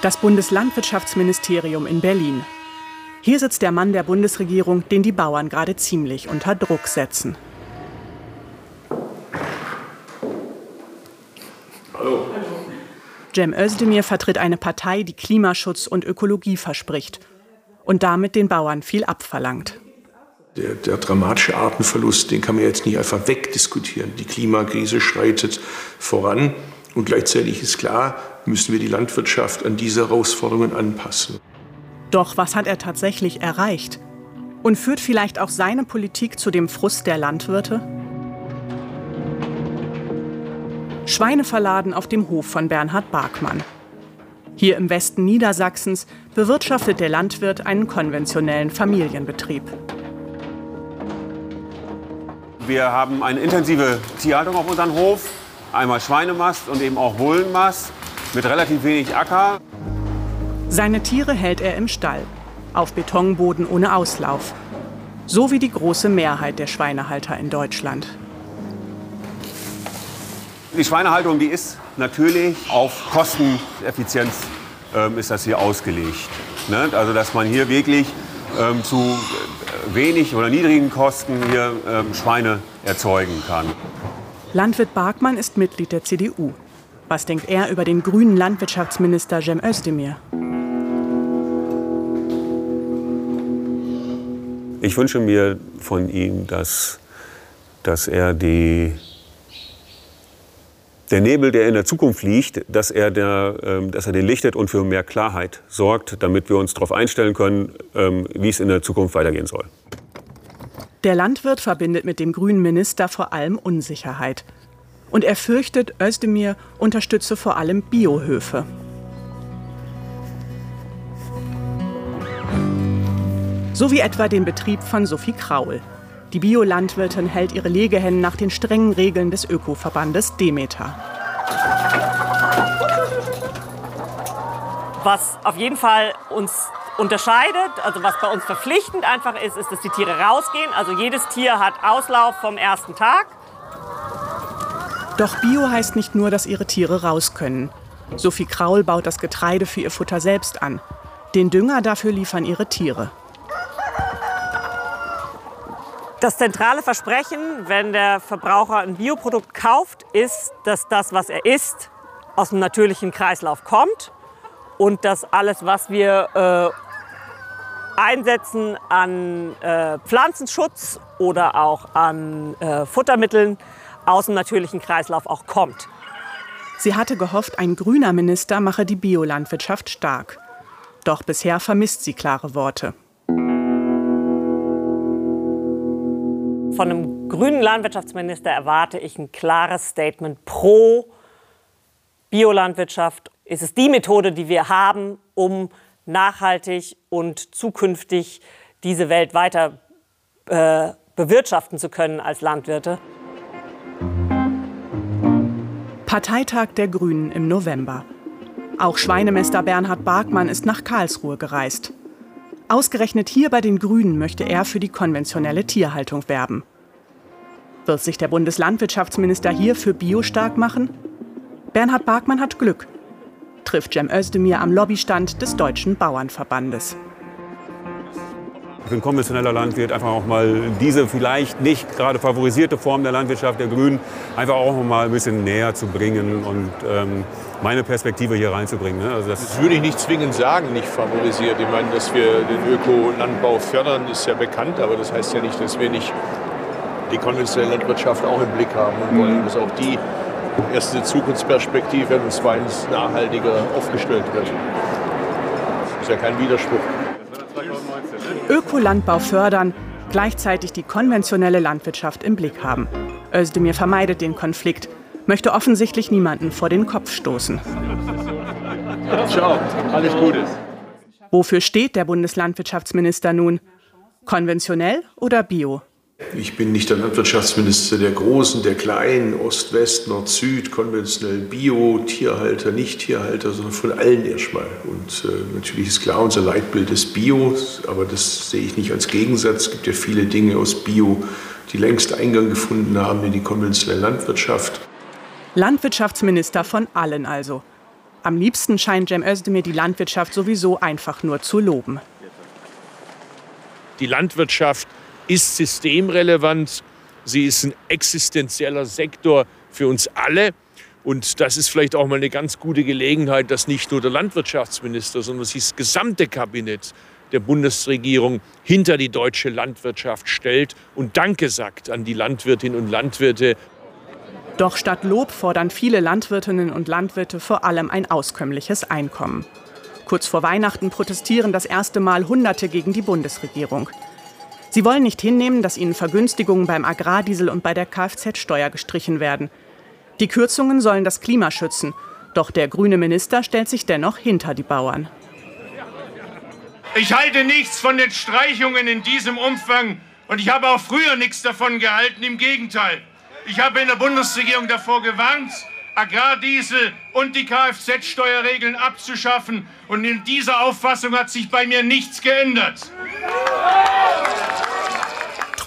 Das Bundeslandwirtschaftsministerium in Berlin. Hier sitzt der Mann der Bundesregierung, den die Bauern gerade ziemlich unter Druck setzen. Hallo. Cem Özdemir vertritt eine Partei, die Klimaschutz und Ökologie verspricht und damit den Bauern viel abverlangt. Der, der, dramatische Artenverlust, den kann man jetzt nicht einfach wegdiskutieren. Die Klimakrise schreitet voran und gleichzeitig ist klar, müssen wir die Landwirtschaft an diese Herausforderungen anpassen. Doch was hat er tatsächlich erreicht? Und führt vielleicht auch seine Politik zu dem Frust der Landwirte? Schweineverladen auf dem Hof von Bernhard Barkmann. Hier im Westen Niedersachsens bewirtschaftet der Landwirt einen konventionellen Familienbetrieb. Wir haben eine intensive Tierhaltung auf unserem Hof. Einmal Schweinemast und eben auch Bullenmast mit relativ wenig Acker. Seine Tiere hält er im Stall, auf Betonboden ohne Auslauf. So wie die große Mehrheit der Schweinehalter in Deutschland. Die Schweinehaltung, die ist natürlich auf Kosteneffizienz ähm, ist das hier ausgelegt. Ne? Also dass man hier wirklich ähm, zu wenig oder niedrigen Kosten hier ähm, Schweine erzeugen kann. Landwirt Barkmann ist Mitglied der CDU. Was denkt er über den grünen Landwirtschaftsminister Cem Özdemir? Ich wünsche mir von ihm, dass, dass er die der Nebel, der in der Zukunft liegt, dass er, der, ähm, dass er den lichtet und für mehr Klarheit sorgt, damit wir uns darauf einstellen können, ähm, wie es in der Zukunft weitergehen soll. Der Landwirt verbindet mit dem grünen Minister vor allem Unsicherheit. Und er fürchtet, Özdemir unterstütze vor allem Biohöfe. So wie etwa den Betrieb von Sophie Kraul. Die Biolandwirtin hält ihre Legehennen nach den strengen Regeln des Ökoverbandes Demeter. Was auf jeden Fall uns unterscheidet, also was bei uns verpflichtend einfach ist, ist, dass die Tiere rausgehen. Also jedes Tier hat Auslauf vom ersten Tag. Doch Bio heißt nicht nur, dass ihre Tiere raus können. Sophie Kraul baut das Getreide für ihr Futter selbst an. Den Dünger dafür liefern ihre Tiere. Das zentrale Versprechen, wenn der Verbraucher ein Bioprodukt kauft, ist, dass das, was er isst, aus dem natürlichen Kreislauf kommt und dass alles, was wir äh, einsetzen an äh, Pflanzenschutz oder auch an äh, Futtermitteln, aus dem natürlichen Kreislauf auch kommt. Sie hatte gehofft, ein grüner Minister mache die Biolandwirtschaft stark. Doch bisher vermisst sie klare Worte. Von einem grünen Landwirtschaftsminister erwarte ich ein klares Statement pro Biolandwirtschaft. Ist es die Methode, die wir haben, um nachhaltig und zukünftig diese Welt weiter äh, bewirtschaften zu können als Landwirte? Parteitag der Grünen im November. Auch Schweinemester Bernhard Barkmann ist nach Karlsruhe gereist. Ausgerechnet hier bei den Grünen möchte er für die konventionelle Tierhaltung werben. Wird sich der Bundeslandwirtschaftsminister hier für Bio stark machen? Bernhard Barkmann hat Glück. Trifft Cem Özdemir am Lobbystand des Deutschen Bauernverbandes. Für ein konventioneller Landwirt einfach auch mal diese vielleicht nicht gerade favorisierte Form der Landwirtschaft der Grünen einfach auch mal ein bisschen näher zu bringen und ähm, meine Perspektive hier reinzubringen. Ne? Also das, das, würde ich nicht zwingend sagen, nicht favorisiert. Ich meine, dass wir den Ökolandbau fördern, ist ja bekannt, aber das heißt ja nicht, dass wir nicht die konventionelle Landwirtschaft auch im Blick haben und wollen, dass auch die erste Zukunftsperspektive und zweitens nachhaltiger aufgestellt wird. Das ist ja kein Widerspruch. Ökolandbau fördern, gleichzeitig die konventionelle Landwirtschaft im Blick haben. Özdemir vermeidet den Konflikt möchte offensichtlich niemanden vor den Kopf stoßen. Ciao, alles Gute. Wofür steht der Bundeslandwirtschaftsminister nun? Konventionell oder bio? Ich bin nicht der Landwirtschaftsminister der Großen, der Kleinen, Ost, West, Nord, Süd, konventionell Bio, Tierhalter, Nicht-Tierhalter, sondern von allen erstmal. Und äh, natürlich ist klar, unser Leitbild ist Bio, aber das sehe ich nicht als Gegensatz. Es gibt ja viele Dinge aus Bio, die längst Eingang gefunden haben in die konventionelle Landwirtschaft. Landwirtschaftsminister von allen also. Am liebsten scheint Cem Özdemir die Landwirtschaft sowieso einfach nur zu loben. Die Landwirtschaft ist systemrelevant. Sie ist ein existenzieller Sektor für uns alle. Und das ist vielleicht auch mal eine ganz gute Gelegenheit, dass nicht nur der Landwirtschaftsminister, sondern das gesamte Kabinett der Bundesregierung hinter die deutsche Landwirtschaft stellt und Danke sagt an die Landwirtinnen und Landwirte. Doch statt Lob fordern viele Landwirtinnen und Landwirte vor allem ein auskömmliches Einkommen. Kurz vor Weihnachten protestieren das erste Mal Hunderte gegen die Bundesregierung. Sie wollen nicht hinnehmen, dass ihnen Vergünstigungen beim Agrardiesel und bei der Kfz-Steuer gestrichen werden. Die Kürzungen sollen das Klima schützen. Doch der grüne Minister stellt sich dennoch hinter die Bauern. Ich halte nichts von den Streichungen in diesem Umfang und ich habe auch früher nichts davon gehalten. Im Gegenteil. Ich habe in der Bundesregierung davor gewarnt, Agrardiesel und die Kfz-Steuerregeln abzuschaffen. Und in dieser Auffassung hat sich bei mir nichts geändert.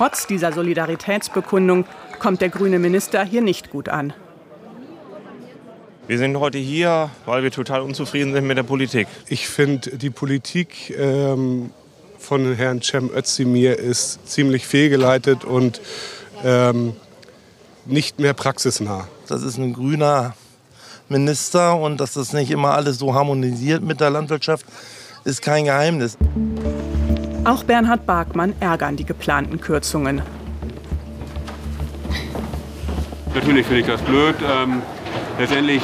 Trotz dieser Solidaritätsbekundung kommt der grüne Minister hier nicht gut an. Wir sind heute hier, weil wir total unzufrieden sind mit der Politik. Ich finde, die Politik ähm, von Herrn Cem Özdemir ist ziemlich fehlgeleitet und ähm, nicht mehr praxisnah. Das ist ein grüner Minister und dass das nicht immer alles so harmonisiert mit der Landwirtschaft, ist kein Geheimnis. Auch Bernhard Barkmann ärgern die geplanten Kürzungen. Natürlich finde ich das blöd. Ähm, letztendlich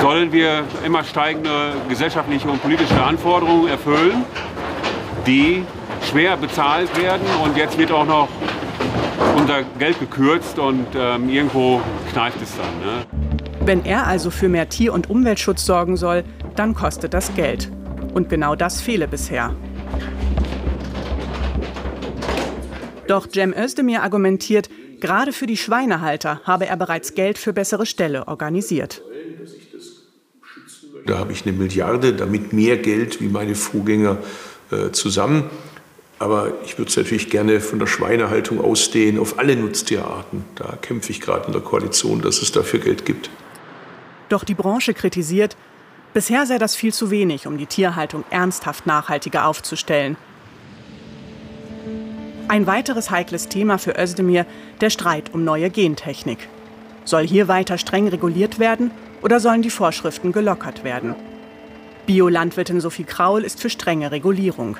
sollen wir immer steigende gesellschaftliche und politische Anforderungen erfüllen, die schwer bezahlt werden. Und jetzt wird auch noch unser Geld gekürzt und ähm, irgendwo kneift es dann. Ne? Wenn er also für mehr Tier- und Umweltschutz sorgen soll, dann kostet das Geld. Und genau das fehle bisher. Doch Cem Özdemir argumentiert, gerade für die Schweinehalter habe er bereits Geld für bessere Ställe organisiert. Da habe ich eine Milliarde, damit mehr Geld wie meine Vorgänger äh, zusammen. Aber ich würde es natürlich gerne von der Schweinehaltung ausdehnen auf alle Nutztierarten. Da kämpfe ich gerade in der Koalition, dass es dafür Geld gibt. Doch die Branche kritisiert, bisher sei das viel zu wenig, um die Tierhaltung ernsthaft nachhaltiger aufzustellen. Ein weiteres heikles Thema für Özdemir, der Streit um neue Gentechnik. Soll hier weiter streng reguliert werden oder sollen die Vorschriften gelockert werden? Biolandwirtin Sophie Kraul ist für strenge Regulierung.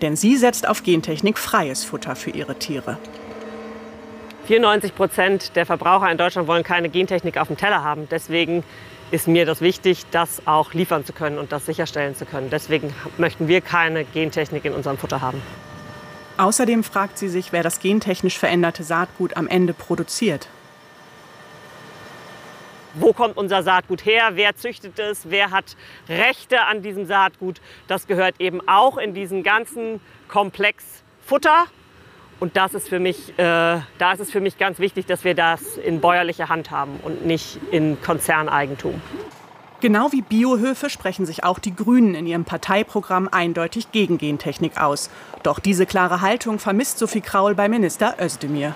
Denn sie setzt auf Gentechnik freies Futter für ihre Tiere. 94 Prozent der Verbraucher in Deutschland wollen keine Gentechnik auf dem Teller haben. Deswegen ist mir das wichtig, das auch liefern zu können und das sicherstellen zu können. Deswegen möchten wir keine Gentechnik in unserem Futter haben. Außerdem fragt sie sich, wer das gentechnisch veränderte Saatgut am Ende produziert. Wo kommt unser Saatgut her? Wer züchtet es? Wer hat Rechte an diesem Saatgut? Das gehört eben auch in diesen ganzen Komplex Futter. Und das ist für mich, äh, da ist es für mich ganz wichtig, dass wir das in bäuerlicher Hand haben und nicht in Konzerneigentum. Genau wie Biohöfe sprechen sich auch die Grünen in ihrem Parteiprogramm eindeutig gegen Gentechnik aus. Doch diese klare Haltung vermisst Sophie Kraul bei Minister Özdemir.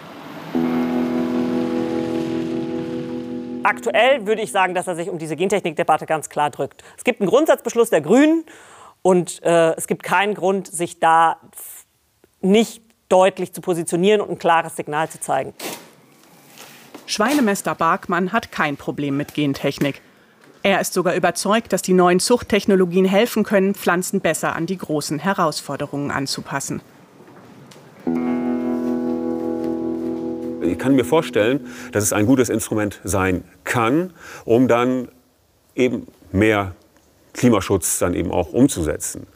Aktuell würde ich sagen, dass er sich um diese Gentechnikdebatte ganz klar drückt. Es gibt einen Grundsatzbeschluss der Grünen und äh, es gibt keinen Grund, sich da nicht deutlich zu positionieren und ein klares Signal zu zeigen. Schweinemester Barkmann hat kein Problem mit Gentechnik. Er ist sogar überzeugt, dass die neuen Zuchttechnologien helfen können, Pflanzen besser an die großen Herausforderungen anzupassen. Ich kann mir vorstellen, dass es ein gutes Instrument sein kann, um dann eben mehr Klimaschutz dann eben auch umzusetzen,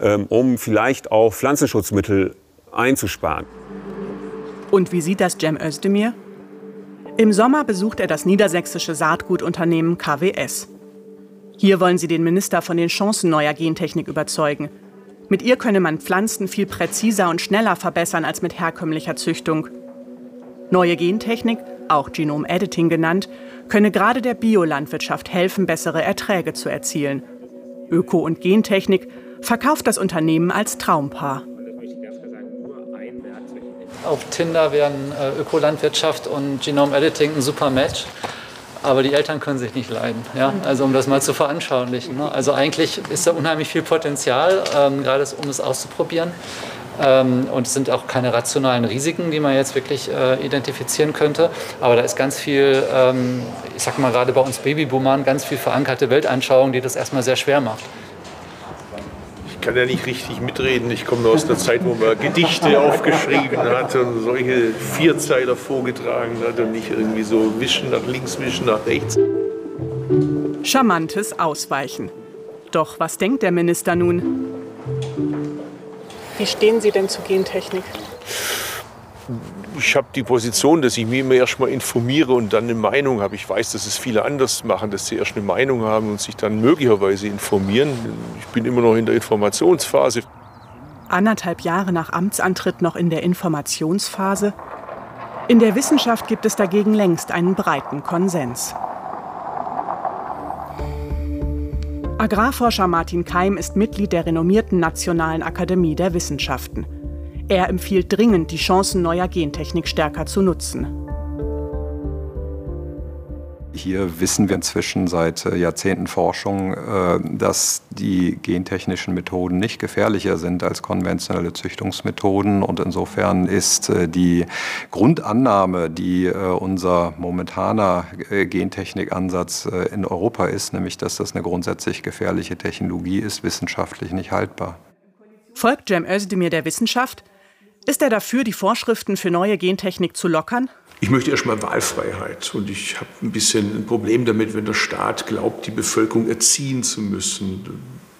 ähm, um vielleicht auch Pflanzenschutzmittel einzusparen. Und wie sieht das Cem Özdemir? Im Sommer besucht er das niedersächsische Saatgutunternehmen KWS. Hier wollen sie den Minister von den Chancen neuer Gentechnik überzeugen. Mit ihr könne man Pflanzen viel präziser und schneller verbessern als mit herkömmlicher Züchtung. Neue Gentechnik, auch Genome Editing genannt, könne gerade der Biolandwirtschaft helfen, bessere Erträge zu erzielen. Öko- und Gentechnik verkauft das Unternehmen als Traumpaar. Auf Tinder wären äh, Ökolandwirtschaft und Genome Editing ein super Match. aber die Eltern können sich nicht leiden. Ja? Also um das mal zu veranschaulichen. Ne? Also eigentlich ist da unheimlich viel Potenzial, ähm, gerade um es auszuprobieren. Ähm, und es sind auch keine rationalen Risiken, die man jetzt wirklich äh, identifizieren könnte. Aber da ist ganz viel, ähm, ich sag mal gerade bei uns Babyboomern, ganz viel verankerte Weltanschauung, die das erstmal sehr schwer macht. Ich kann ja nicht richtig mitreden. Ich komme aus der Zeit, wo man Gedichte aufgeschrieben hat und solche Vierzeiler vorgetragen hat und nicht irgendwie so wischen nach links, wischen nach rechts. Charmantes Ausweichen. Doch was denkt der Minister nun? Wie stehen Sie denn zur Gentechnik? Ich habe die Position, dass ich mich immer erst mal informiere und dann eine Meinung habe. Ich weiß, dass es viele anders machen, dass sie erst eine Meinung haben und sich dann möglicherweise informieren. Ich bin immer noch in der Informationsphase. Anderthalb Jahre nach Amtsantritt noch in der Informationsphase? In der Wissenschaft gibt es dagegen längst einen breiten Konsens. Agrarforscher Martin Keim ist Mitglied der renommierten Nationalen Akademie der Wissenschaften. Er empfiehlt dringend, die Chancen neuer Gentechnik stärker zu nutzen. Hier wissen wir inzwischen seit äh, Jahrzehnten Forschung, äh, dass die gentechnischen Methoden nicht gefährlicher sind als konventionelle Züchtungsmethoden. Und insofern ist äh, die Grundannahme, die unser momentaner Gentechnikansatz in Europa ist, nämlich dass das eine grundsätzlich gefährliche Technologie ist, wissenschaftlich nicht haltbar. Folgt Cem Özdemir der Wissenschaft? Ist er dafür, die Vorschriften für neue Gentechnik zu lockern? Ich möchte erstmal Wahlfreiheit. Und ich habe ein bisschen ein Problem damit, wenn der Staat glaubt, die Bevölkerung erziehen zu müssen.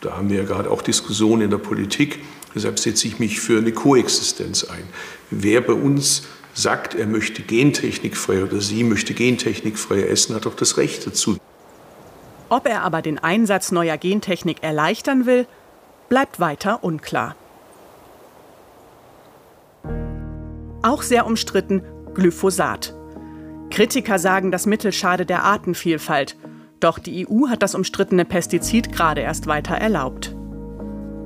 Da haben wir ja gerade auch Diskussionen in der Politik. Deshalb setze ich mich für eine Koexistenz ein. Wer bei uns sagt, er möchte gentechnikfrei oder sie möchte gentechnikfrei essen, hat auch das Recht dazu. Ob er aber den Einsatz neuer Gentechnik erleichtern will, bleibt weiter unklar. Auch sehr umstritten Glyphosat. Kritiker sagen, das Mittel schade der Artenvielfalt. Doch die EU hat das umstrittene Pestizid gerade erst weiter erlaubt.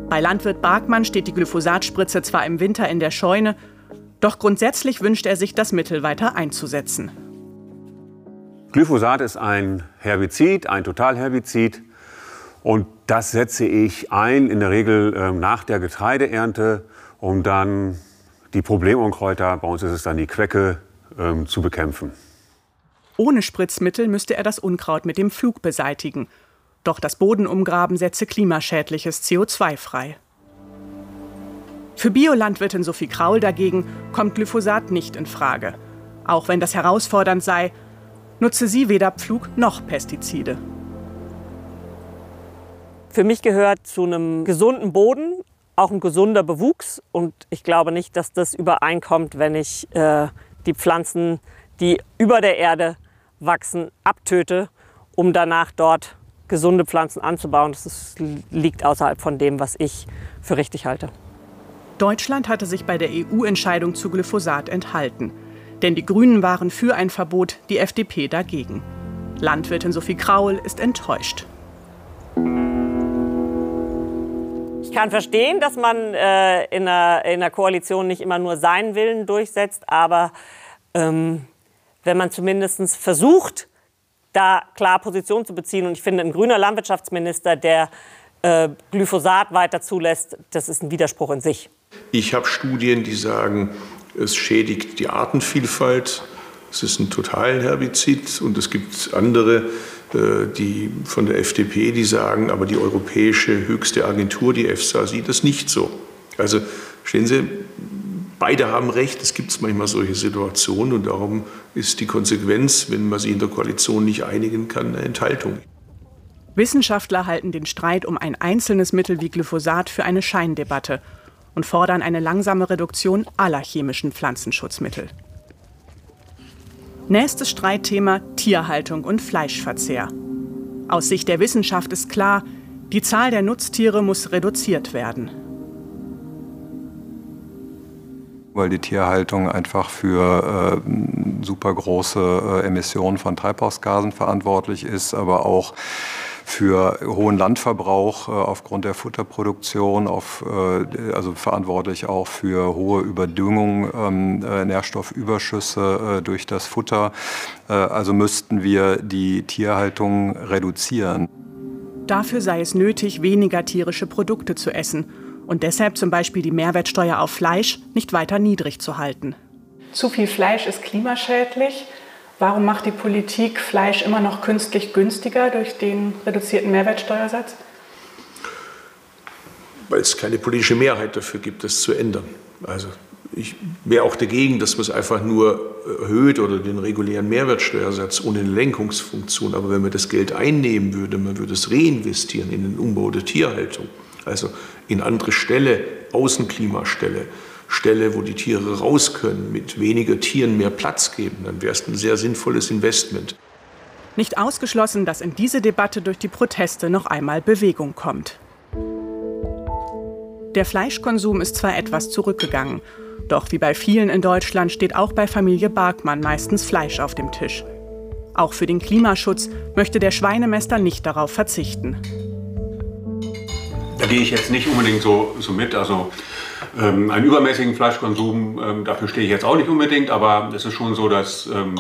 Bei Landwirt Barkmann steht die Glyphosatspritze zwar im Winter in der Scheune, doch grundsätzlich wünscht er sich, das Mittel weiter einzusetzen. Glyphosat ist ein Herbizid, ein Totalherbizid. Und das setze ich ein, in der Regel äh, nach der Getreideernte, um dann die Problemunkräuter, bei uns ist es dann die Quecke, ähm, zu bekämpfen. Ohne Spritzmittel müsste er das Unkraut mit dem Flug beseitigen. Doch das Bodenumgraben setze klimaschädliches CO2 frei. Für Biolandwirtin Sophie Kraul dagegen kommt Glyphosat nicht in Frage. Auch wenn das herausfordernd sei, nutze sie weder Pflug noch Pestizide. Für mich gehört zu einem gesunden Boden auch ein gesunder Bewuchs. Und ich glaube nicht, dass das übereinkommt, wenn ich äh, die Pflanzen, die über der Erde wachsen, abtöte, um danach dort gesunde Pflanzen anzubauen. Das ist, liegt außerhalb von dem, was ich für richtig halte. Deutschland hatte sich bei der EU-Entscheidung zu Glyphosat enthalten. Denn die Grünen waren für ein Verbot, die FDP dagegen. Landwirtin Sophie Kraul ist enttäuscht. Ich kann verstehen, dass man äh, in, einer, in, einer, Koalition nicht immer nur seinen Willen durchsetzt, aber ähm, wenn man zumindest versucht, da klar Position zu beziehen, und ich finde, ein grüner Landwirtschaftsminister, der äh, Glyphosat weiter zulässt, das ist ein Widerspruch in sich. Ich habe Studien, die sagen, es schädigt die Artenvielfalt, es ist ein Totalherbizid und es gibt andere die von der FDP, die sagen, aber die europäische höchste Agentur, die EFSA, sieht es nicht so. Also stehen Sie, beide haben recht, es gibt manchmal solche Situationen und darum ist die Konsequenz, wenn man sich in der Koalition nicht einigen kann, eine Enthaltung. Wissenschaftler halten den Streit um ein einzelnes Mittel wie Glyphosat für eine Scheindebatte und fordern eine langsame Reduktion aller chemischen Pflanzenschutzmittel. Nächstes Streitthema Tierhaltung und Fleischverzehr. Aus Sicht der Wissenschaft ist klar, die Zahl der Nutztiere muss reduziert werden. Weil die Tierhaltung einfach für äh, super große äh, Emissionen von Treibhausgasen verantwortlich ist, aber auch für hohen Landverbrauch äh, aufgrund der Futterproduktion, auf, äh, also verantwortlich auch für hohe Überdüngung, ähm, äh, Nährstoffüberschüsse durch das Futter. Also müssten wir die Tierhaltung reduzieren. Dafür sei es nötig, weniger tierische Produkte zu essen und deshalb zum Beispiel die Mehrwertsteuer auf Fleisch nicht weiter niedrig zu halten. Zu viel Fleisch ist klimaschädlich. Warum macht die Politik Fleisch immer noch künstlich günstiger durch den reduzierten Mehrwertsteuersatz? Weil es keine politische Mehrheit dafür gibt, das zu ändern. Also ich wäre auch dagegen, dass man es einfach nur erhöht oder den regulären Mehrwertsteuersatz ohne eine Lenkungsfunktion. Aber wenn man das Geld einnehmen würde, man würde es reinvestieren in den Umbau der Tierhaltung, also in andere Ställe, Außenklimastelle, Stelle, wo die Tiere raus können, mit weniger Tieren mehr Platz geben, dann wäre es ein sehr sinnvolles Investment. Nicht ausgeschlossen, dass in diese Debatte durch die Proteste noch einmal Bewegung kommt. Der Fleischkonsum ist zwar etwas zurückgegangen, doch wie bei vielen in Deutschland steht auch bei Familie Barkmann meistens Fleisch auf dem Tisch. Auch für den Klimaschutz möchte der Schweinemester nicht darauf verzichten. Da gehe ich jetzt nicht unbedingt so, so mit. Also ähm, einen übermäßigen Fleischkonsum, ähm, dafür stehe ich jetzt auch nicht unbedingt, aber es ist schon so, dass ähm,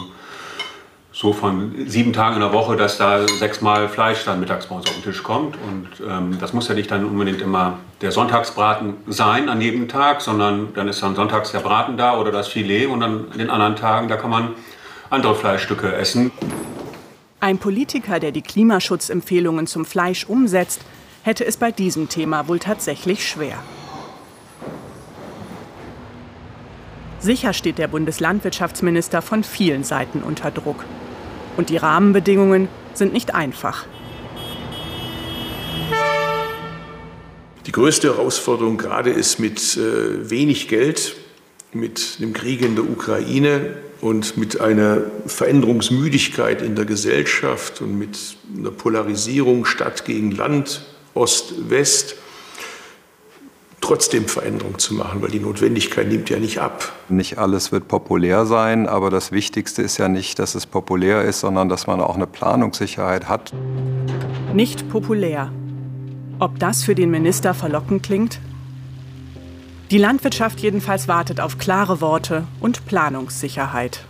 so von sieben Tagen in der Woche, dass da sechsmal Fleisch dann mittags bei uns auf den Tisch kommt. Und ähm, das muss ja nicht dann unbedingt immer der Sonntagsbraten sein an jedem Tag, sondern dann ist dann sonntags der Braten da oder das Filet und dann an den anderen Tagen, da kann man andere Fleischstücke essen. Ein Politiker, der die Klimaschutzempfehlungen zum Fleisch umsetzt, hätte es bei diesem Thema wohl tatsächlich schwer. Sicher steht der Bundeslandwirtschaftsminister von vielen Seiten unter Druck. Und die Rahmenbedingungen sind nicht einfach. Die größte Herausforderung gerade ist mit äh, wenig Geld, mit dem Krieg in der Ukraine und mit einer Veränderungsmüdigkeit in der Gesellschaft und mit einer Polarisierung Stadt gegen Land, Ost, West, trotzdem Veränderungen zu machen, weil die Notwendigkeit nimmt ja nicht ab. Nicht alles wird populär sein, aber das Wichtigste ist ja nicht, dass es populär ist, sondern dass man auch eine Planungssicherheit hat. Nicht populär. Ob das für den Minister verlockend klingt? Die Landwirtschaft jedenfalls wartet auf klare Worte und Planungssicherheit.